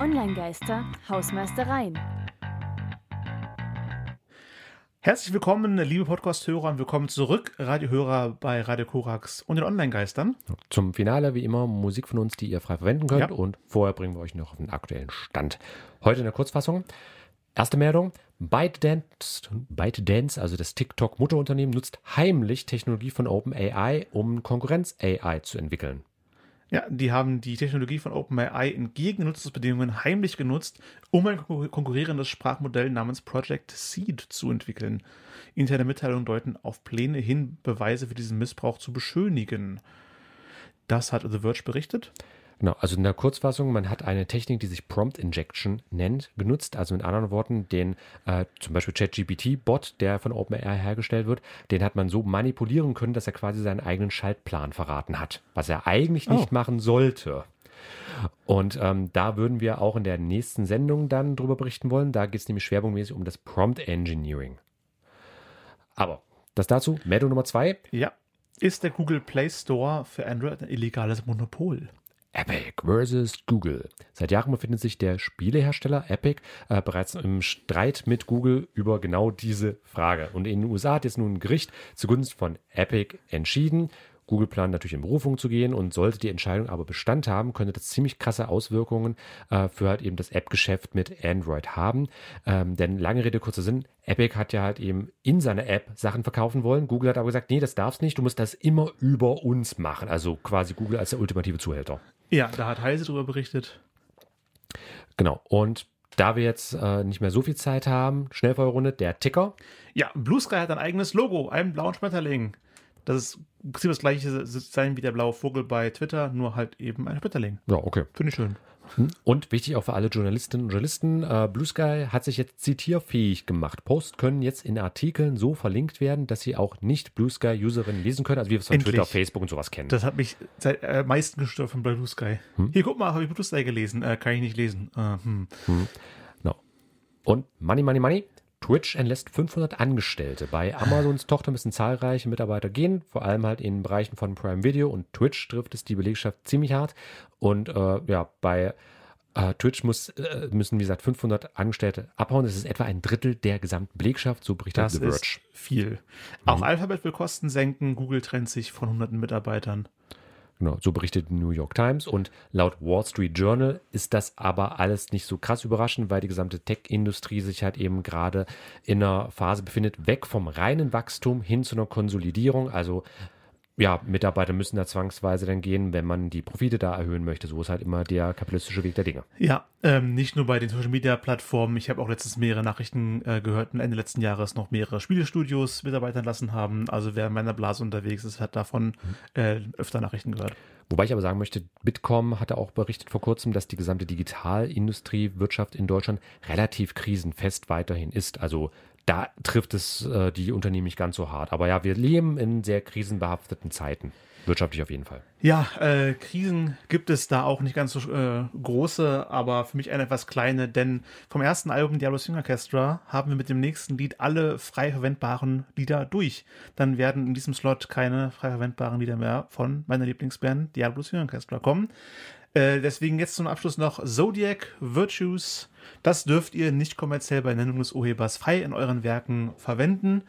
Online-Geister, Hausmeistereien. Herzlich willkommen, liebe Podcast-Hörer, und willkommen zurück, Radiohörer bei Radio Korax und den Online-Geistern. Zum Finale, wie immer, Musik von uns, die ihr frei verwenden könnt. Ja. Und vorher bringen wir euch noch auf den aktuellen Stand. Heute in der Kurzfassung. Erste Meldung. ByteDance, ByteDance, also das TikTok-Mutterunternehmen, nutzt heimlich Technologie von OpenAI, um Konkurrenz-AI zu entwickeln. Ja, die haben die Technologie von OpenAI entgegen Nutzungsbedingungen heimlich genutzt, um ein konkurrierendes Sprachmodell namens Project Seed zu entwickeln. Interne Mitteilungen deuten auf Pläne hin, Beweise für diesen Missbrauch zu beschönigen. Das hat The Verge berichtet. Genau, also in der Kurzfassung, man hat eine Technik, die sich Prompt Injection nennt, genutzt. Also mit anderen Worten, den äh, zum Beispiel ChatGPT-Bot, der von OpenAI hergestellt wird, den hat man so manipulieren können, dass er quasi seinen eigenen Schaltplan verraten hat, was er eigentlich nicht oh. machen sollte. Und ähm, da würden wir auch in der nächsten Sendung dann drüber berichten wollen. Da geht es nämlich schwerpunktmäßig um das Prompt Engineering. Aber das dazu. Meldung Nummer zwei. Ja. Ist der Google Play Store für Android ein illegales Monopol? Epic versus Google. Seit Jahren befindet sich der Spielehersteller Epic äh, bereits im Streit mit Google über genau diese Frage. Und in den USA hat jetzt nun ein Gericht zugunsten von Epic entschieden. Google plant natürlich in Berufung zu gehen und sollte die Entscheidung aber Bestand haben, könnte das ziemlich krasse Auswirkungen äh, für halt eben das App-Geschäft mit Android haben. Ähm, denn lange Rede, kurzer Sinn, Epic hat ja halt eben in seiner App Sachen verkaufen wollen. Google hat aber gesagt, nee, das darfst nicht, du musst das immer über uns machen. Also quasi Google als der ultimative Zuhälter. Ja, da hat Heise darüber berichtet. Genau, und da wir jetzt äh, nicht mehr so viel Zeit haben, Schnellfeuerrunde, der Ticker. Ja, Blue Sky hat ein eigenes Logo, einen blauen Schmetterling. Das ist das gleiche sein wie der blaue Vogel bei Twitter, nur halt eben ein Schmetterling. Ja, okay. Finde ich schön. Hm? Und wichtig auch für alle Journalistinnen und Journalisten, äh, Blue Sky hat sich jetzt zitierfähig gemacht. Posts können jetzt in Artikeln so verlinkt werden, dass sie auch nicht Blue Sky-Userinnen lesen können, also wie wir es von Endlich. Twitter, Facebook und sowas kennen. Das hat mich seit äh, meisten gestört von Blue Sky. Hm? Hier, guck mal, habe ich Blue Sky gelesen. Äh, kann ich nicht lesen. Äh, hm. Hm. No. Und Money, Money, Money. Twitch entlässt 500 Angestellte. Bei Amazons Tochter müssen zahlreiche Mitarbeiter gehen, vor allem halt in Bereichen von Prime Video und Twitch trifft es die Belegschaft ziemlich hart. Und äh, ja, bei äh, Twitch muss, äh, müssen, wie gesagt, 500 Angestellte abhauen. Das ist etwa ein Drittel der gesamten Belegschaft, so berichtet das The Verge. Ist viel. Mhm. Auch Alphabet will Kosten senken. Google trennt sich von hunderten Mitarbeitern. Genau, so berichtet die New York Times. Und laut Wall Street Journal ist das aber alles nicht so krass überraschend, weil die gesamte Tech-Industrie sich halt eben gerade in einer Phase befindet, weg vom reinen Wachstum hin zu einer Konsolidierung. Also ja, Mitarbeiter müssen da zwangsweise dann gehen, wenn man die Profite da erhöhen möchte. So ist halt immer der kapitalistische Weg der Dinge. Ja, ähm, nicht nur bei den Social Media Plattformen. Ich habe auch letztens mehrere Nachrichten äh, gehört, Ende letzten Jahres noch mehrere Spielestudios Mitarbeiter entlassen haben. Also wer in meiner Blase unterwegs ist, hat davon mhm. äh, öfter Nachrichten gehört. Wobei ich aber sagen möchte, Bitkom hatte auch berichtet vor kurzem, dass die gesamte Digitalindustrie, Wirtschaft in Deutschland relativ krisenfest weiterhin ist. Also da trifft es äh, die Unternehmen nicht ganz so hart. Aber ja, wir leben in sehr krisenbehafteten Zeiten. Wirtschaftlich auf jeden Fall. Ja, äh, Krisen gibt es da auch nicht ganz so äh, große, aber für mich eine etwas kleine, denn vom ersten Album Diablo Swing Orchestra haben wir mit dem nächsten Lied alle frei verwendbaren Lieder durch. Dann werden in diesem Slot keine frei verwendbaren Lieder mehr von meiner Lieblingsband Diablo Swing Orchestra kommen. Äh, deswegen jetzt zum Abschluss noch Zodiac Virtues das dürft ihr nicht kommerziell bei Nennung des Urhebers frei in euren Werken verwenden.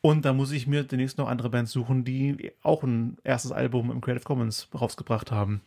Und da muss ich mir demnächst noch andere Bands suchen, die auch ein erstes Album im Creative Commons rausgebracht haben.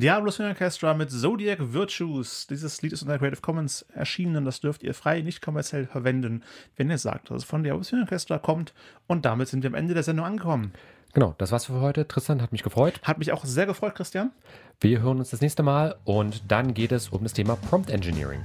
Diablo Swing Orchestra mit Zodiac Virtues. Dieses Lied ist unter Creative Commons erschienen. Das dürft ihr frei, nicht kommerziell verwenden, wenn ihr sagt, dass es von Diablo Swing Orchestra kommt. Und damit sind wir am Ende der Sendung angekommen. Genau, das war's für heute. Tristan hat mich gefreut. Hat mich auch sehr gefreut, Christian. Wir hören uns das nächste Mal und dann geht es um das Thema Prompt Engineering.